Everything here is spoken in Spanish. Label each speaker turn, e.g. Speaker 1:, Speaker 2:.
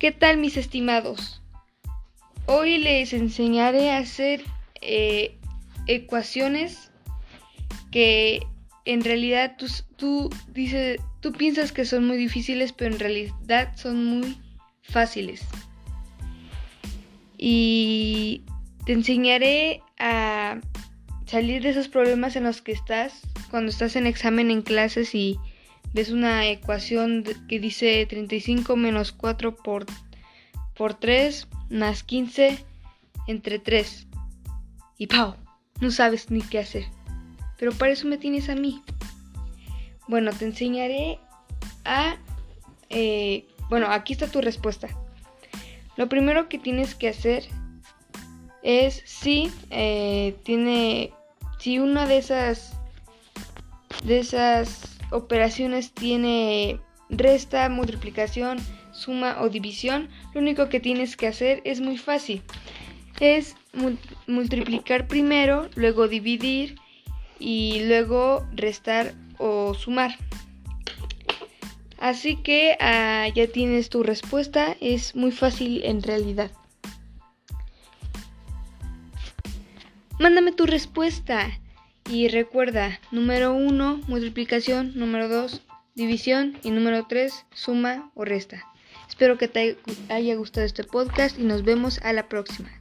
Speaker 1: ¿Qué tal mis estimados? Hoy les enseñaré a hacer eh, ecuaciones que en realidad tú, tú, tú piensas que son muy difíciles, pero en realidad son muy fáciles. Y te enseñaré a salir de esos problemas en los que estás cuando estás en examen en clases y ves una ecuación que dice 35 menos 4 por, por 3 más 15 entre 3. Y ¡pau! No sabes ni qué hacer. Pero para eso me tienes a mí. Bueno, te enseñaré a... Eh, bueno, aquí está tu respuesta. Lo primero que tienes que hacer es si eh, tiene... Si una de esas... De esas operaciones tiene resta, multiplicación, suma o división, lo único que tienes que hacer es muy fácil. Es multiplicar primero, luego dividir y luego restar o sumar. Así que ah, ya tienes tu respuesta, es muy fácil en realidad. Mándame tu respuesta. Y recuerda, número 1, multiplicación, número 2, división y número 3, suma o resta. Espero que te haya gustado este podcast y nos vemos a la próxima.